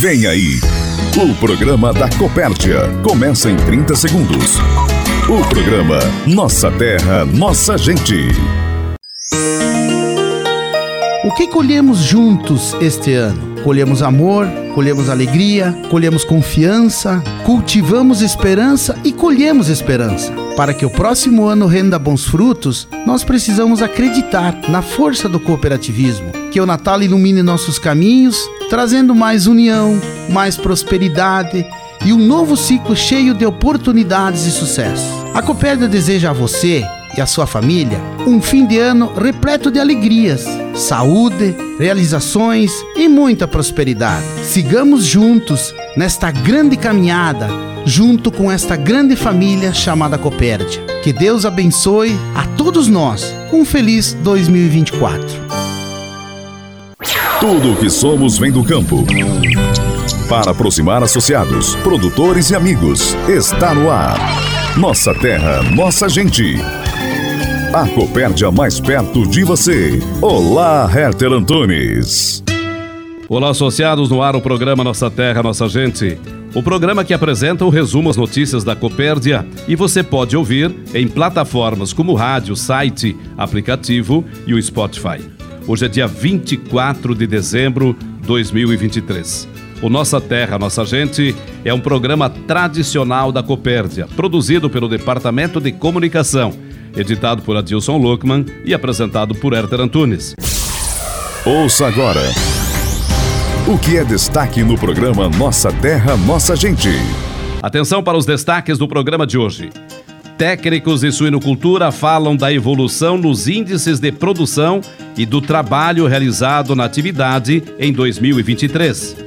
Vem aí, o programa da Copérdia. Começa em 30 segundos. O programa Nossa Terra, Nossa Gente. O que colhemos juntos este ano? Colhemos amor, colhemos alegria, colhemos confiança, cultivamos esperança e colhemos esperança. Para que o próximo ano renda bons frutos, nós precisamos acreditar na força do cooperativismo. Que o Natal ilumine nossos caminhos, trazendo mais união, mais prosperidade e um novo ciclo cheio de oportunidades e sucesso. A Copérdia deseja a você e a sua família um fim de ano repleto de alegrias, saúde, realizações e muita prosperidade. Sigamos juntos nesta grande caminhada, junto com esta grande família chamada Copérdia. Que Deus abençoe a todos nós. Um feliz 2024. Tudo o que somos vem do campo. Para aproximar associados, produtores e amigos, está no ar. Nossa terra, nossa gente. A Copérdia mais perto de você. Olá, Herter Antunes. Olá, associados no ar o programa Nossa Terra, Nossa Gente. O programa que apresenta o resumo às notícias da Copérdia e você pode ouvir em plataformas como rádio, site, aplicativo e o Spotify. Hoje é dia 24 de dezembro de 2023. O Nossa Terra, Nossa Gente é um programa tradicional da Copérdia, produzido pelo Departamento de Comunicação editado por Adilson Luckman e apresentado por Herter Antunes. Ouça agora o que é destaque no programa Nossa Terra, Nossa Gente. Atenção para os destaques do programa de hoje. Técnicos de suinocultura falam da evolução nos índices de produção e do trabalho realizado na atividade em 2023.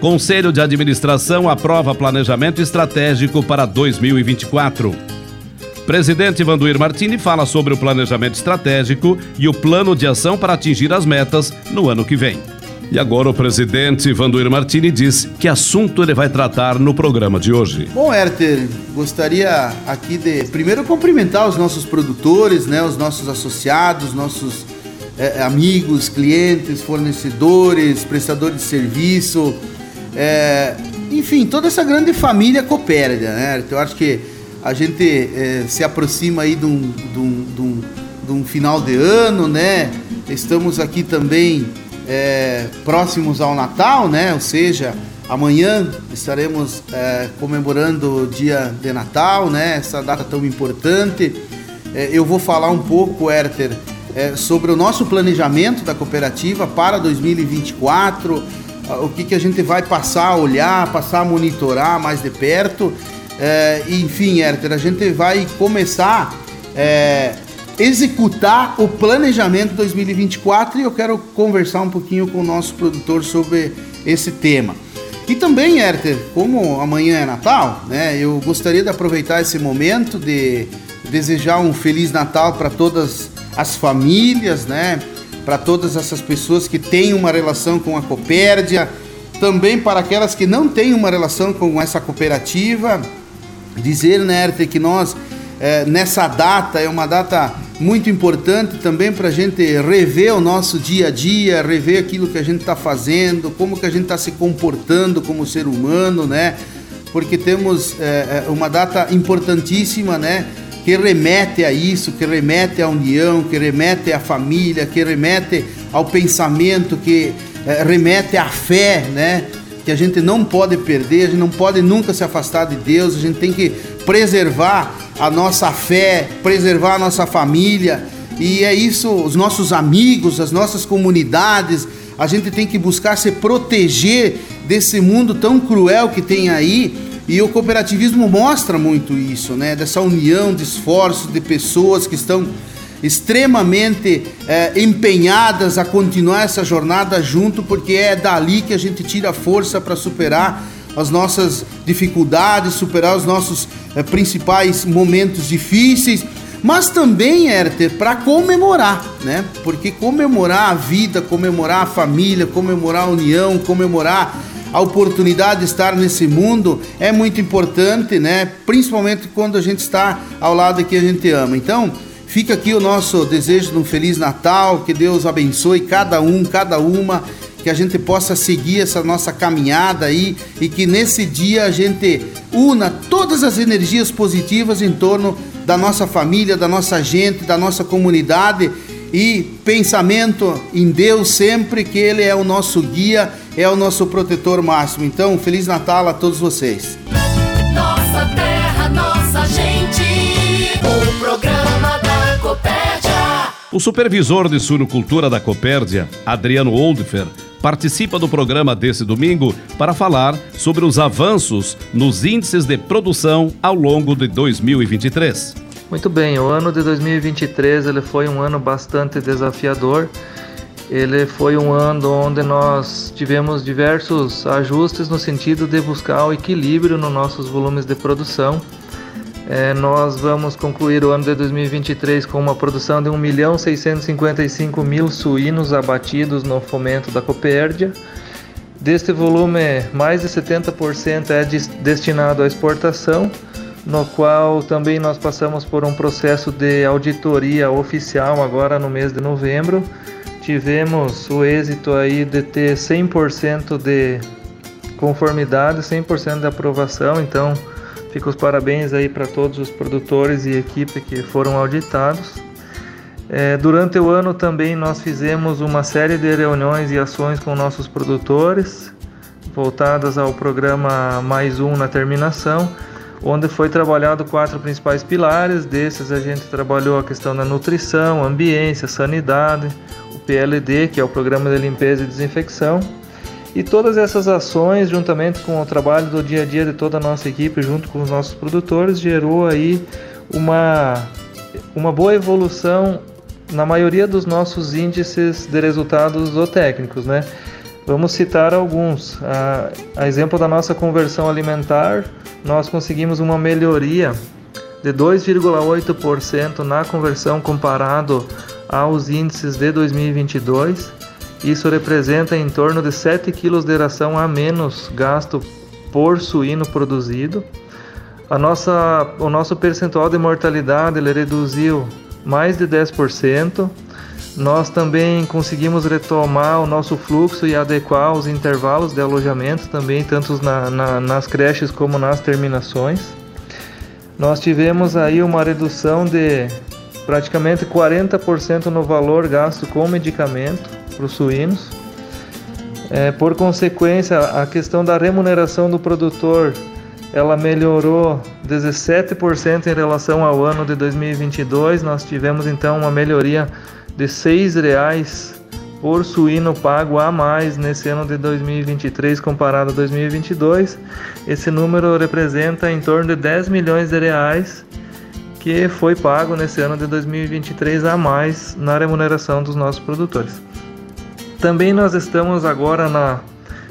Conselho de Administração aprova planejamento estratégico para 2024. Presidente Vanduir Martini fala sobre o planejamento estratégico e o plano de ação para atingir as metas no ano que vem. E agora o presidente Vanduir Martini diz que assunto ele vai tratar no programa de hoje. Bom, Herter, gostaria aqui de primeiro cumprimentar os nossos produtores, né, os nossos associados, nossos é, amigos, clientes, fornecedores, prestadores de serviço, é, enfim, toda essa grande família coopera, né? Eu acho que a gente é, se aproxima aí de um, de, um, de, um, de um, final de ano, né? Estamos aqui também é, próximos ao Natal, né? Ou seja, amanhã estaremos é, comemorando o dia de Natal, né? Essa data tão importante. É, eu vou falar um pouco, Herter, é, sobre o nosso planejamento da cooperativa para 2024, o que, que a gente vai passar a olhar, passar a monitorar mais de perto é, enfim, Herter, a gente vai começar é, executar o planejamento 2024 e eu quero conversar um pouquinho com o nosso produtor sobre esse tema. E também, Herter, como amanhã é Natal, né, eu gostaria de aproveitar esse momento de desejar um Feliz Natal para todas as famílias, né, para todas essas pessoas que têm uma relação com a Copérdia, também para aquelas que não têm uma relação com essa cooperativa, Dizer, né, que nós, é, nessa data, é uma data muito importante também para a gente rever o nosso dia a dia, rever aquilo que a gente está fazendo, como que a gente está se comportando como ser humano, né? Porque temos é, uma data importantíssima, né? Que remete a isso, que remete à união, que remete à família, que remete ao pensamento, que é, remete à fé, né? Que a gente não pode perder, a gente não pode nunca se afastar de Deus, a gente tem que preservar a nossa fé, preservar a nossa família, e é isso, os nossos amigos, as nossas comunidades, a gente tem que buscar se proteger desse mundo tão cruel que tem aí, e o cooperativismo mostra muito isso, né? Dessa união de esforços de pessoas que estão extremamente é, empenhadas a continuar essa jornada junto, porque é dali que a gente tira força para superar as nossas dificuldades, superar os nossos é, principais momentos difíceis, mas também, Herter, para comemorar, né? Porque comemorar a vida, comemorar a família, comemorar a união, comemorar a oportunidade de estar nesse mundo é muito importante, né? Principalmente quando a gente está ao lado que a gente ama. Então, Fica aqui o nosso desejo de um Feliz Natal, que Deus abençoe cada um, cada uma, que a gente possa seguir essa nossa caminhada aí e que nesse dia a gente una todas as energias positivas em torno da nossa família, da nossa gente, da nossa comunidade e pensamento em Deus sempre que Ele é o nosso guia, é o nosso protetor máximo. Então, Feliz Natal a todos vocês. Nossa terra, nossa gente, O supervisor de suinocultura da Copérdia, Adriano Oldfer, participa do programa desse domingo para falar sobre os avanços nos índices de produção ao longo de 2023. Muito bem, o ano de 2023 ele foi um ano bastante desafiador. Ele foi um ano onde nós tivemos diversos ajustes no sentido de buscar o equilíbrio nos nossos volumes de produção. É, nós vamos concluir o ano de 2023 com uma produção de 1.655.000 mil suínos abatidos no fomento da Copérdia. Deste volume, mais de 70% é destinado à exportação no qual também nós passamos por um processo de auditoria oficial agora no mês de novembro. Tivemos o êxito aí de ter 100% de conformidade, 100% de aprovação, então fica os parabéns aí para todos os produtores e equipe que foram auditados. É, durante o ano também nós fizemos uma série de reuniões e ações com nossos produtores, voltadas ao programa Mais Um na terminação, onde foi trabalhado quatro principais pilares. Desses a gente trabalhou a questão da nutrição, ambiência, sanidade, o PLD, que é o Programa de Limpeza e Desinfecção. E todas essas ações, juntamente com o trabalho do dia a dia de toda a nossa equipe, junto com os nossos produtores, gerou aí uma, uma boa evolução na maioria dos nossos índices de resultados zootécnicos, né? Vamos citar alguns. A, a exemplo da nossa conversão alimentar, nós conseguimos uma melhoria de 2,8% na conversão comparado aos índices de 2022. Isso representa em torno de 7 kg de ração a menos gasto por suíno produzido. A nossa, o nosso percentual de mortalidade ele reduziu mais de 10%. Nós também conseguimos retomar o nosso fluxo e adequar os intervalos de alojamento também, tanto na, na, nas creches como nas terminações. Nós tivemos aí uma redução de praticamente 40% no valor gasto com medicamento para os suínos. É, por consequência, a questão da remuneração do produtor ela melhorou 17% em relação ao ano de 2022. Nós tivemos então uma melhoria de R$ 6,00 por suíno pago a mais nesse ano de 2023 comparado a 2022. Esse número representa em torno de 10 milhões de reais que foi pago nesse ano de 2023 a mais na remuneração dos nossos produtores. Também nós estamos agora na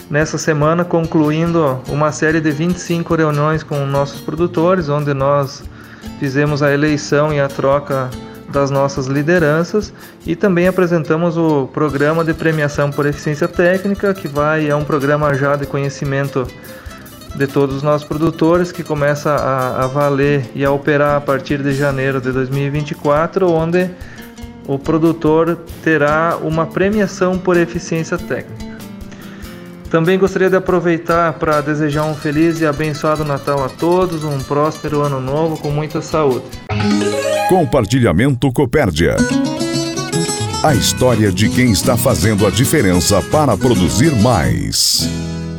nessa semana concluindo uma série de 25 reuniões com nossos produtores, onde nós fizemos a eleição e a troca das nossas lideranças e também apresentamos o programa de premiação por eficiência técnica, que vai é um programa já de conhecimento de todos os nossos produtores que começa a, a valer e a operar a partir de janeiro de 2024, onde o produtor terá uma premiação por eficiência técnica. Também gostaria de aproveitar para desejar um feliz e abençoado Natal a todos, um próspero ano novo com muita saúde. Compartilhamento Copérdia. A história de quem está fazendo a diferença para produzir mais.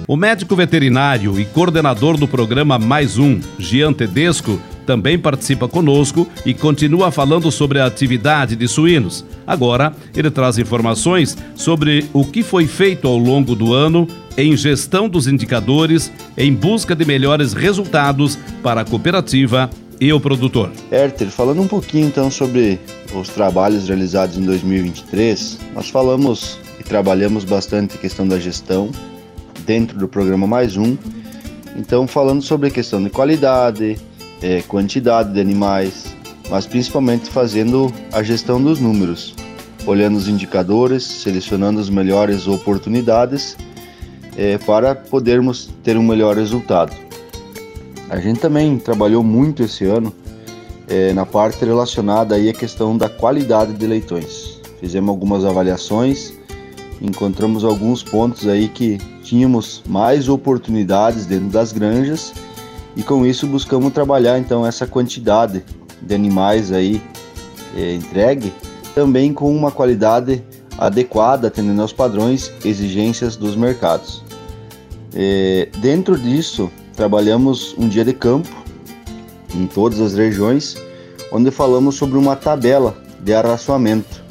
O médico veterinário e coordenador do programa Mais Um, Gian Tedesco, também participa conosco e continua falando sobre a atividade de suínos. Agora, ele traz informações sobre o que foi feito ao longo do ano em gestão dos indicadores em busca de melhores resultados para a cooperativa e o produtor. Herter, falando um pouquinho então sobre os trabalhos realizados em 2023, nós falamos e trabalhamos bastante a questão da gestão dentro do programa Mais Um. Então, falando sobre a questão de qualidade, é, quantidade de animais, mas principalmente fazendo a gestão dos números, olhando os indicadores, selecionando as melhores oportunidades é, para podermos ter um melhor resultado. A gente também trabalhou muito esse ano é, na parte relacionada aí à questão da qualidade de leitões. Fizemos algumas avaliações encontramos alguns pontos aí que tínhamos mais oportunidades dentro das granjas e com isso buscamos trabalhar então essa quantidade de animais aí é, entregue também com uma qualidade adequada atendendo aos padrões exigências dos mercados. É, dentro disso trabalhamos um dia de campo em todas as regiões onde falamos sobre uma tabela de arraçoamento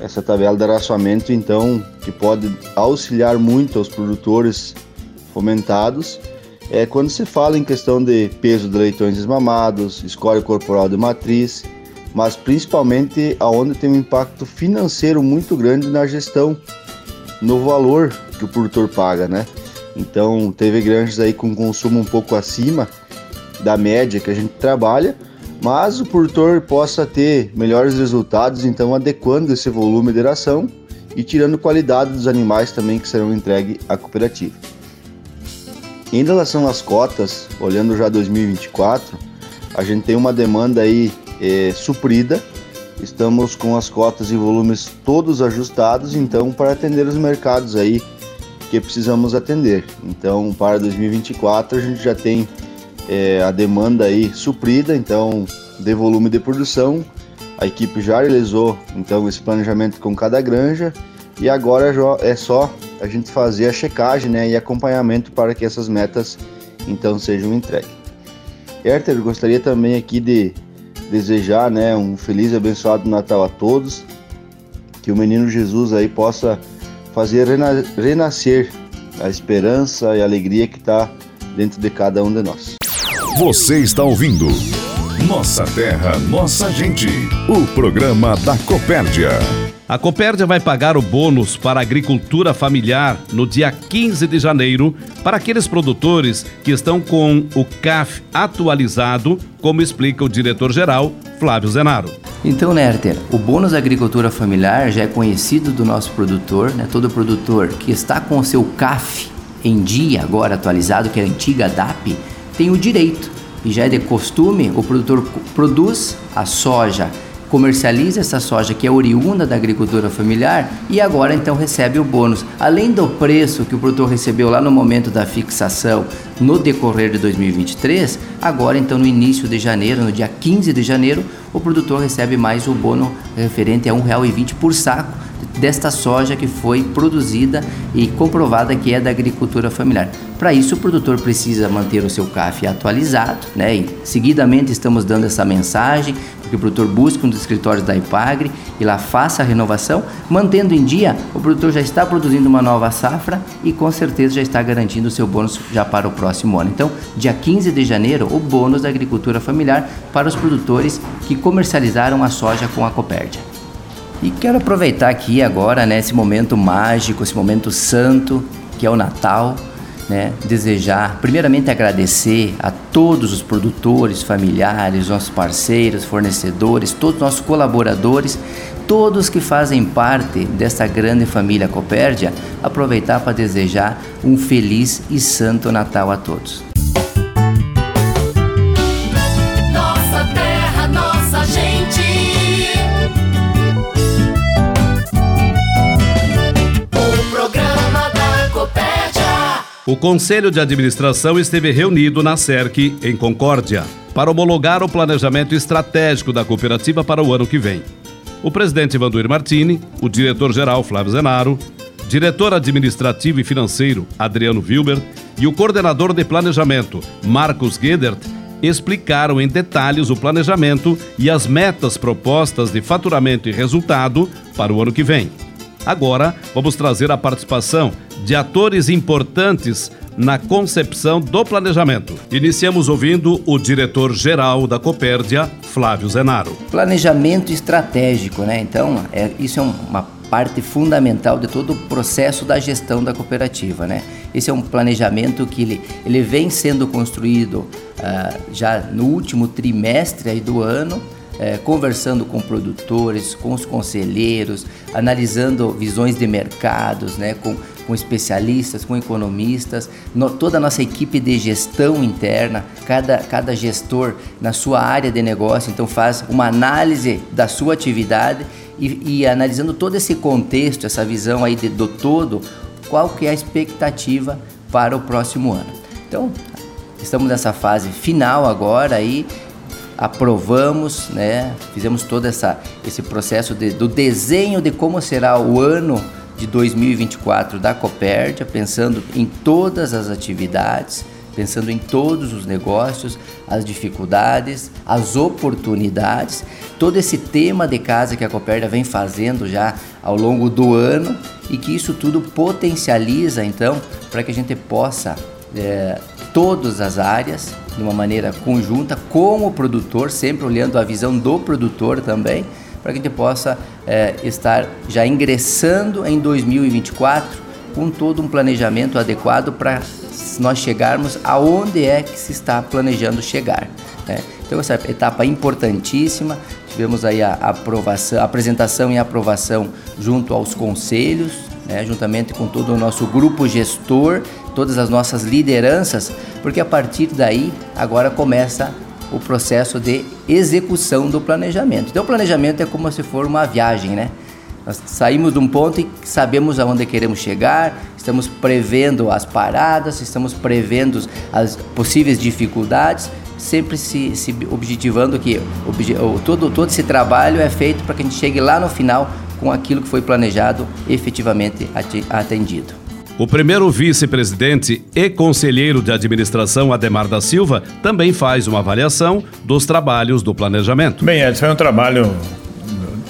essa tabela de araçoamento, então, que pode auxiliar muito aos produtores fomentados, é quando se fala em questão de peso de leitões desmamados, escória corporal de matriz, mas principalmente aonde tem um impacto financeiro muito grande na gestão, no valor que o produtor paga, né? Então, teve granjas aí com consumo um pouco acima da média que a gente trabalha, mas o produtor possa ter melhores resultados, então adequando esse volume de ração e tirando qualidade dos animais também que serão entregues à cooperativa. Em relação às cotas, olhando já 2024, a gente tem uma demanda aí é, suprida, estamos com as cotas e volumes todos ajustados, então para atender os mercados aí que precisamos atender. Então para 2024 a gente já tem é, a demanda aí suprida, então de volume de produção. A equipe já realizou então esse planejamento com cada granja e agora é só a gente fazer a checagem né, e acompanhamento para que essas metas então sejam entregues. Herter, gostaria também aqui de desejar né, um feliz e abençoado Natal a todos, que o menino Jesus aí possa fazer rena renascer a esperança e a alegria que está dentro de cada um de nós. Você está ouvindo Nossa Terra, Nossa Gente, o programa da Copérdia. A Copérdia vai pagar o bônus para a agricultura familiar no dia 15 de janeiro para aqueles produtores que estão com o CAF atualizado, como explica o diretor-geral Flávio Zenaro. Então, Nerter, o bônus da agricultura familiar já é conhecido do nosso produtor, né? Todo produtor que está com o seu CAF em dia agora atualizado, que é a antiga DAP, tem o direito, e já é de costume, o produtor produz a soja, comercializa essa soja que é oriunda da agricultura familiar e agora então recebe o bônus. Além do preço que o produtor recebeu lá no momento da fixação no decorrer de 2023, agora então no início de janeiro, no dia 15 de janeiro, o produtor recebe mais o bônus referente a R$ 1,20 por saco desta soja que foi produzida e comprovada que é da agricultura familiar. Para isso, o produtor precisa manter o seu CAF atualizado, né? E seguidamente estamos dando essa mensagem que o produtor busque um dos escritórios da IPAGRE e lá faça a renovação, mantendo em dia, o produtor já está produzindo uma nova safra e com certeza já está garantindo o seu bônus já para o próximo ano. Então, dia 15 de janeiro, o bônus da agricultura familiar para os produtores que comercializaram a soja com a Copérdia. E quero aproveitar aqui agora, né, esse momento mágico, esse momento santo, que é o Natal, né, desejar, primeiramente agradecer a todos os produtores, familiares, nossos parceiros, fornecedores, todos os nossos colaboradores, todos que fazem parte dessa grande família Copérdia, aproveitar para desejar um feliz e santo Natal a todos. O Conselho de Administração esteve reunido na SERC, em Concórdia, para homologar o planejamento estratégico da cooperativa para o ano que vem. O presidente Vanduir Martini, o diretor-geral Flávio Zenaro, diretor administrativo e financeiro Adriano Wilber e o coordenador de planejamento Marcos Gedert explicaram em detalhes o planejamento e as metas propostas de faturamento e resultado para o ano que vem. Agora, vamos trazer a participação de atores importantes na concepção do planejamento. Iniciamos ouvindo o diretor-geral da Copérdia, Flávio Zenaro. Planejamento estratégico, né? Então, é, isso é uma parte fundamental de todo o processo da gestão da cooperativa, né? Esse é um planejamento que ele, ele vem sendo construído uh, já no último trimestre do ano, é, conversando com produtores, com os conselheiros, analisando visões de mercados, né, com, com especialistas, com economistas, no, toda a nossa equipe de gestão interna, cada, cada gestor na sua área de negócio, então faz uma análise da sua atividade e, e analisando todo esse contexto, essa visão aí de, do todo, qual que é a expectativa para o próximo ano. Então, estamos nessa fase final agora aí, aprovamos, né? Fizemos todo essa, esse processo de, do desenho de como será o ano de 2024 da Copérdia, pensando em todas as atividades, pensando em todos os negócios, as dificuldades, as oportunidades, todo esse tema de casa que a Copérdia vem fazendo já ao longo do ano e que isso tudo potencializa então para que a gente possa é, todas as áreas de uma maneira conjunta com o produtor, sempre olhando a visão do produtor também, para que a gente possa é, estar já ingressando em 2024 com todo um planejamento adequado para nós chegarmos aonde é que se está planejando chegar. Né? Então essa etapa importantíssima, tivemos aí a aprovação, a apresentação e aprovação junto aos conselhos, né? juntamente com todo o nosso grupo gestor, todas as nossas lideranças, porque a partir daí agora começa o processo de execução do planejamento. Então, o planejamento é como se for uma viagem, né? Nós saímos de um ponto e sabemos aonde queremos chegar, estamos prevendo as paradas, estamos prevendo as possíveis dificuldades, sempre se, se objetivando que obje, todo, todo esse trabalho é feito para que a gente chegue lá no final com aquilo que foi planejado efetivamente atendido. O primeiro vice-presidente e conselheiro de administração, Ademar da Silva, também faz uma avaliação dos trabalhos do planejamento. Bem, Edson, foi um trabalho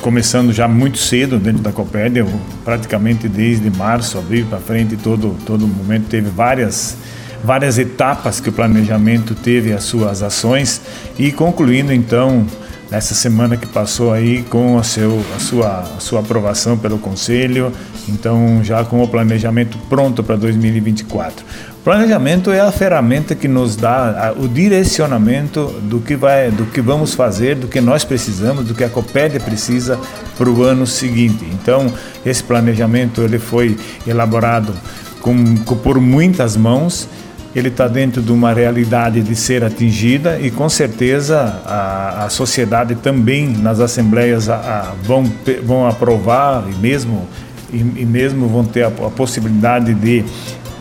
começando já muito cedo dentro da Copérdia, praticamente desde março, abril para frente, todo todo momento teve várias várias etapas que o planejamento teve as suas ações e concluindo então nessa semana que passou aí com a, seu, a, sua, a sua aprovação pelo Conselho, então já com o planejamento pronto para 2024. O planejamento é a ferramenta que nos dá o direcionamento do que, vai, do que vamos fazer, do que nós precisamos, do que a Copédia precisa para o ano seguinte. Então, esse planejamento ele foi elaborado com, com por muitas mãos ele está dentro de uma realidade de ser atingida e com certeza a, a sociedade também nas assembleias a, a, vão, vão aprovar e mesmo, e, e mesmo vão ter a, possibilidade de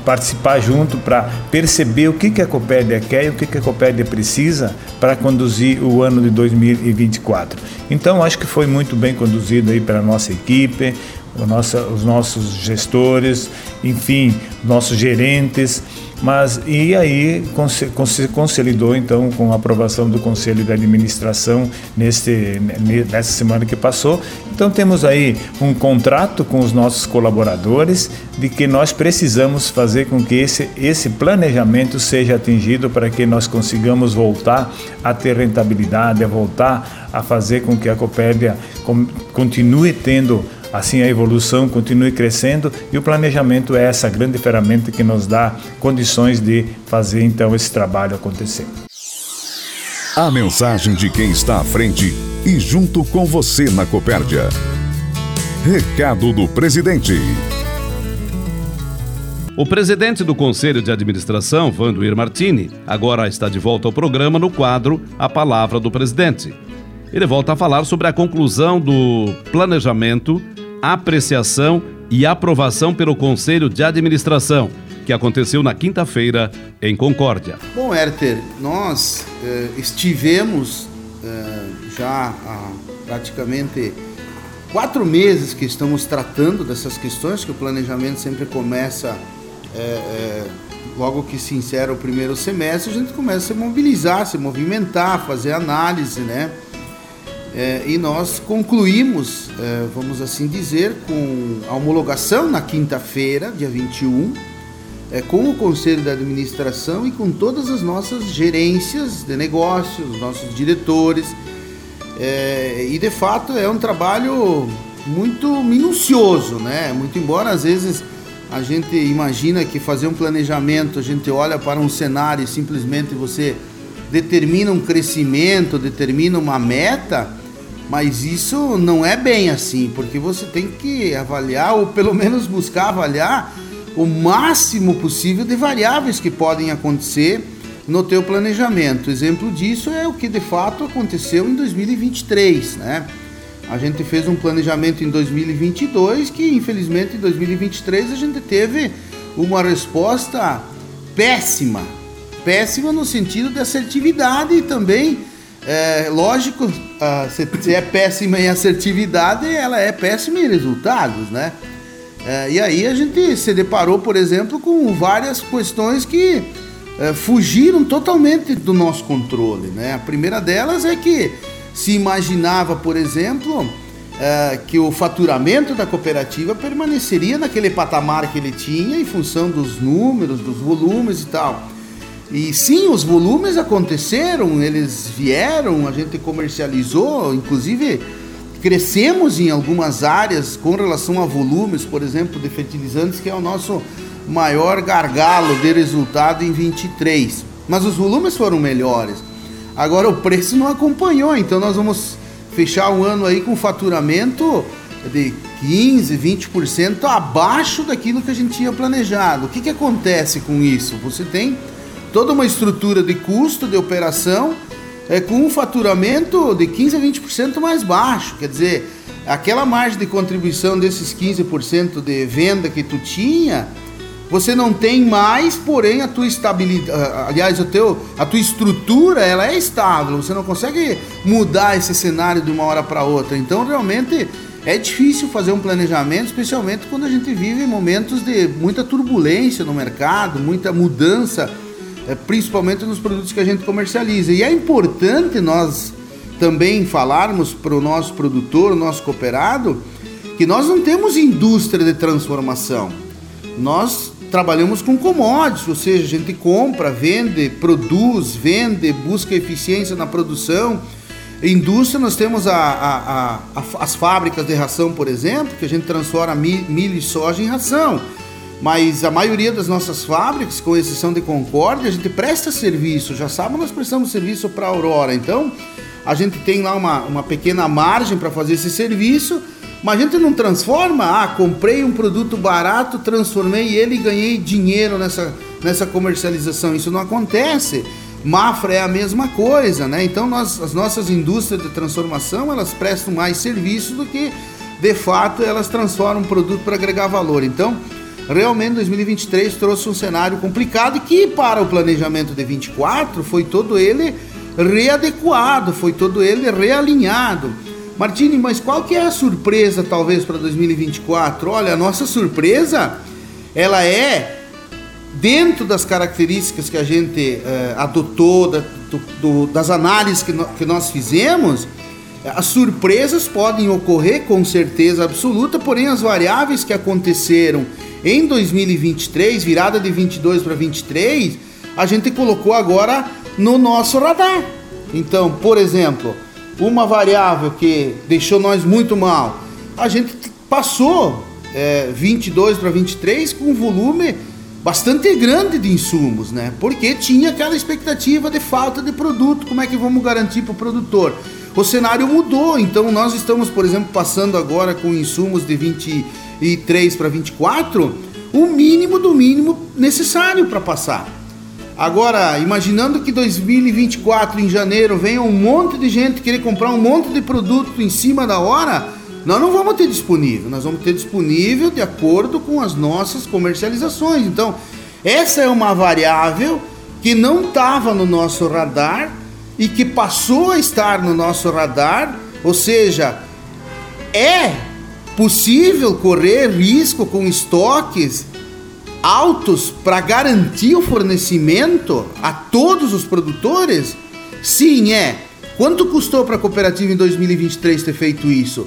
participar junto para perceber o que, que a Copérdia quer e o que, que a Copérdia precisa para conduzir o ano de 2024. Então, acho que foi muito bem conduzido aí pela nossa equipe, nossa, os nossos gestores, enfim, nossos gerentes. Mas e aí consolidou então com a aprovação do Conselho de Administração neste, nessa semana que passou. Então temos aí um contrato com os nossos colaboradores de que nós precisamos fazer com que esse, esse planejamento seja atingido para que nós consigamos voltar a ter rentabilidade, a voltar a fazer com que a Copérdia continue tendo assim a evolução continue crescendo e o planejamento é essa grande ferramenta que nos dá condições de fazer então esse trabalho acontecer. A mensagem de quem está à frente e junto com você na Copérdia. Recado do presidente. O presidente do Conselho de Administração, Vandoir Martini, agora está de volta ao programa no quadro A Palavra do Presidente. Ele volta a falar sobre a conclusão do planejamento apreciação e aprovação pelo Conselho de Administração, que aconteceu na quinta-feira em Concórdia. Bom, Herter, nós eh, estivemos eh, já há praticamente quatro meses que estamos tratando dessas questões, que o planejamento sempre começa eh, logo que se insere o primeiro semestre, a gente começa a se mobilizar, se movimentar, fazer análise, né? É, e nós concluímos, é, vamos assim dizer, com a homologação na quinta-feira, dia 21, é, com o Conselho da Administração e com todas as nossas gerências de negócios, nossos diretores. É, e de fato é um trabalho muito minucioso, né? Muito embora às vezes a gente imagina que fazer um planejamento, a gente olha para um cenário e simplesmente você determina um crescimento, determina uma meta, mas isso não é bem assim, porque você tem que avaliar, ou pelo menos buscar avaliar, o máximo possível de variáveis que podem acontecer no teu planejamento. Exemplo disso é o que de fato aconteceu em 2023, né? A gente fez um planejamento em 2022 que, infelizmente, em 2023 a gente teve uma resposta péssima. Péssima no sentido de assertividade e também, é, lógico, se, é péssima em assertividade, ela é péssima em resultados, né? É, e aí a gente se deparou, por exemplo, com várias questões que é, fugiram totalmente do nosso controle, né? A primeira delas é que se imaginava, por exemplo, é, que o faturamento da cooperativa permaneceria naquele patamar que ele tinha em função dos números, dos volumes e tal. E sim, os volumes aconteceram, eles vieram, a gente comercializou, inclusive crescemos em algumas áreas com relação a volumes, por exemplo, de fertilizantes, que é o nosso maior gargalo de resultado em 23. Mas os volumes foram melhores. Agora o preço não acompanhou, então nós vamos fechar o ano aí com faturamento de 15, 20% abaixo daquilo que a gente tinha planejado. O que, que acontece com isso? Você tem toda uma estrutura de custo de operação é, com um faturamento de 15 a 20% mais baixo. Quer dizer, aquela margem de contribuição desses 15% de venda que tu tinha você não tem mais, porém a tua estabilidade, aliás, o teu, a tua estrutura ela é estável, você não consegue mudar esse cenário de uma hora para outra. Então, realmente é difícil fazer um planejamento, especialmente quando a gente vive momentos de muita turbulência no mercado, muita mudança, principalmente nos produtos que a gente comercializa. E é importante nós também falarmos para o nosso produtor, nosso cooperado, que nós não temos indústria de transformação. Nós trabalhamos com commodities, ou seja, a gente compra, vende, produz, vende, busca eficiência na produção. Indústria, nós temos a, a, a, as fábricas de ração, por exemplo, que a gente transforma milho e soja em ração. Mas a maioria das nossas fábricas, com exceção de Concórdia, a gente presta serviço. Já sabe, nós prestamos serviço para a Aurora. Então, a gente tem lá uma, uma pequena margem para fazer esse serviço mas a gente não transforma, ah, comprei um produto barato, transformei ele e ganhei dinheiro nessa, nessa comercialização. Isso não acontece. Mafra é a mesma coisa, né? Então nós, as nossas indústrias de transformação elas prestam mais serviço do que de fato elas transformam um produto para agregar valor. Então, realmente 2023 trouxe um cenário complicado que para o planejamento de 24 foi todo ele readequado, foi todo ele realinhado. Martini, mas qual que é a surpresa talvez para 2024? Olha, a nossa surpresa, ela é dentro das características que a gente eh, adotou, da, do, do, das análises que, no, que nós fizemos, as surpresas podem ocorrer com certeza absoluta, porém as variáveis que aconteceram em 2023, virada de 22 para 23, a gente colocou agora no nosso radar. Então, por exemplo, uma variável que deixou nós muito mal. A gente passou é, 22 para 23 com um volume bastante grande de insumos, né? Porque tinha aquela expectativa de falta de produto, como é que vamos garantir para o produtor? O cenário mudou, então nós estamos, por exemplo, passando agora com insumos de 23 para 24, o mínimo do mínimo necessário para passar. Agora, imaginando que 2024 em janeiro venha um monte de gente querer comprar um monte de produto em cima da hora, nós não vamos ter disponível, nós vamos ter disponível de acordo com as nossas comercializações. Então, essa é uma variável que não estava no nosso radar e que passou a estar no nosso radar, ou seja, é possível correr risco com estoques altos para garantir o fornecimento a todos os produtores? Sim, é. Quanto custou para a cooperativa em 2023 ter feito isso?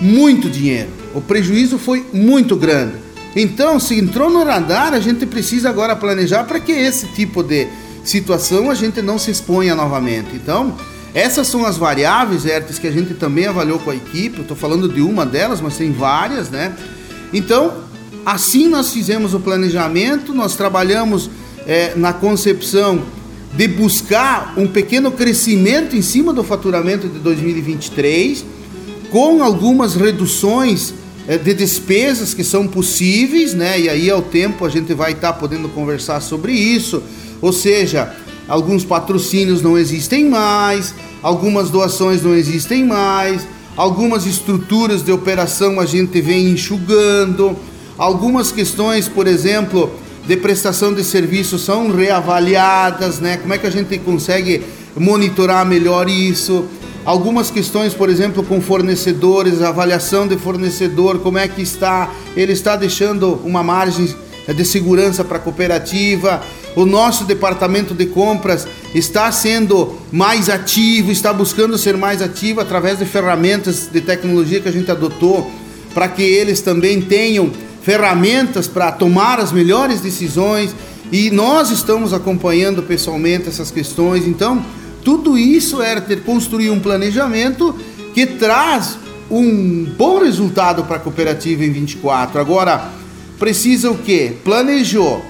Muito dinheiro. O prejuízo foi muito grande. Então, se entrou no radar, a gente precisa agora planejar para que esse tipo de situação a gente não se exponha novamente. Então, essas são as variáveis, Hertes, que a gente também avaliou com a equipe. Estou falando de uma delas, mas tem várias, né? Então, Assim nós fizemos o planejamento, nós trabalhamos é, na concepção de buscar um pequeno crescimento em cima do faturamento de 2023, com algumas reduções é, de despesas que são possíveis, né? E aí ao tempo a gente vai estar tá podendo conversar sobre isso. Ou seja, alguns patrocínios não existem mais, algumas doações não existem mais, algumas estruturas de operação a gente vem enxugando, algumas questões, por exemplo, de prestação de serviço são reavaliadas, né? Como é que a gente consegue monitorar melhor isso? Algumas questões, por exemplo, com fornecedores, avaliação de fornecedor, como é que está, ele está deixando uma margem de segurança para a cooperativa. O nosso departamento de compras está sendo mais ativo, está buscando ser mais ativo através de ferramentas de tecnologia que a gente adotou para que eles também tenham ferramentas para tomar as melhores decisões e nós estamos acompanhando pessoalmente essas questões. Então, tudo isso é ter construir um planejamento que traz um bom resultado para a cooperativa em 24. Agora, precisa o quê? Planejou,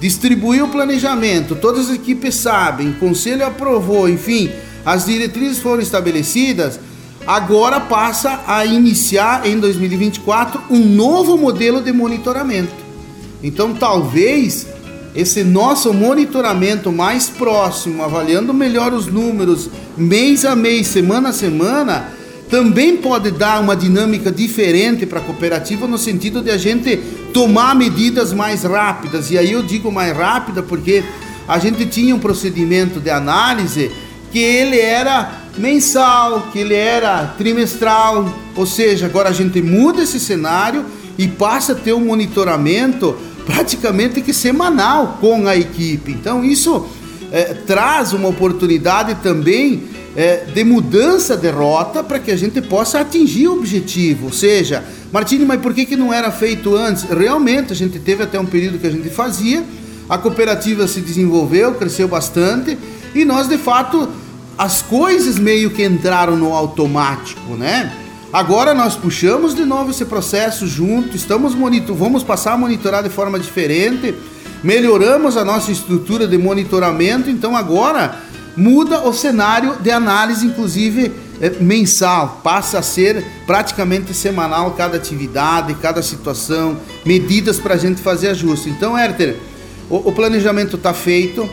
distribuiu o planejamento, todas as equipes sabem, o conselho aprovou, enfim, as diretrizes foram estabelecidas agora passa a iniciar em 2024 um novo modelo de monitoramento. Então, talvez esse nosso monitoramento mais próximo, avaliando melhor os números mês a mês, semana a semana, também pode dar uma dinâmica diferente para a cooperativa no sentido de a gente tomar medidas mais rápidas. E aí eu digo mais rápida porque a gente tinha um procedimento de análise que ele era mensal, que ele era trimestral, ou seja, agora a gente muda esse cenário e passa a ter um monitoramento praticamente que semanal com a equipe. Então isso é, traz uma oportunidade também é, de mudança de rota para que a gente possa atingir o objetivo. Ou seja, Martini, mas por que, que não era feito antes? Realmente, a gente teve até um período que a gente fazia, a cooperativa se desenvolveu, cresceu bastante e nós de fato as coisas meio que entraram no automático, né? Agora nós puxamos de novo esse processo junto, estamos monitor, vamos passar a monitorar de forma diferente, melhoramos a nossa estrutura de monitoramento, então agora muda o cenário de análise, inclusive é, mensal, passa a ser praticamente semanal cada atividade, cada situação, medidas para a gente fazer ajuste. Então, Herter, o, o planejamento está feito,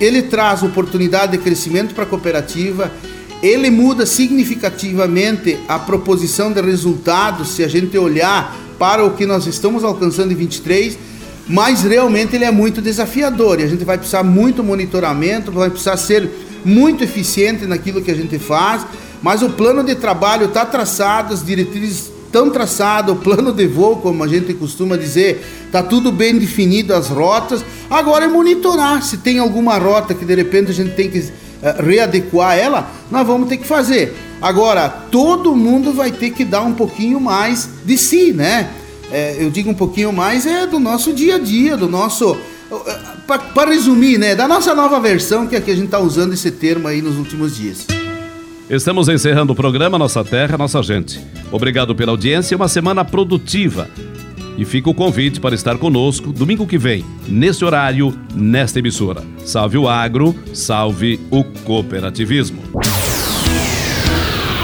ele traz oportunidade de crescimento para a cooperativa, ele muda significativamente a proposição de resultados se a gente olhar para o que nós estamos alcançando em 23, mas realmente ele é muito desafiador e a gente vai precisar muito monitoramento, vai precisar ser muito eficiente naquilo que a gente faz, mas o plano de trabalho está traçado, as diretrizes estão traçadas, o plano de voo, como a gente costuma dizer, está tudo bem definido, as rotas. Agora é monitorar se tem alguma rota que de repente a gente tem que uh, readequar ela, nós vamos ter que fazer. Agora, todo mundo vai ter que dar um pouquinho mais de si, né? É, eu digo um pouquinho mais, é do nosso dia a dia, do nosso. Eh, Para resumir, né? Da nossa nova versão, que é que a gente está usando esse termo aí nos últimos dias. Estamos encerrando o programa Nossa Terra, Nossa Gente. Obrigado pela audiência e uma semana produtiva. E fica o convite para estar conosco domingo que vem, nesse horário, nesta emissora. Salve o agro, salve o cooperativismo.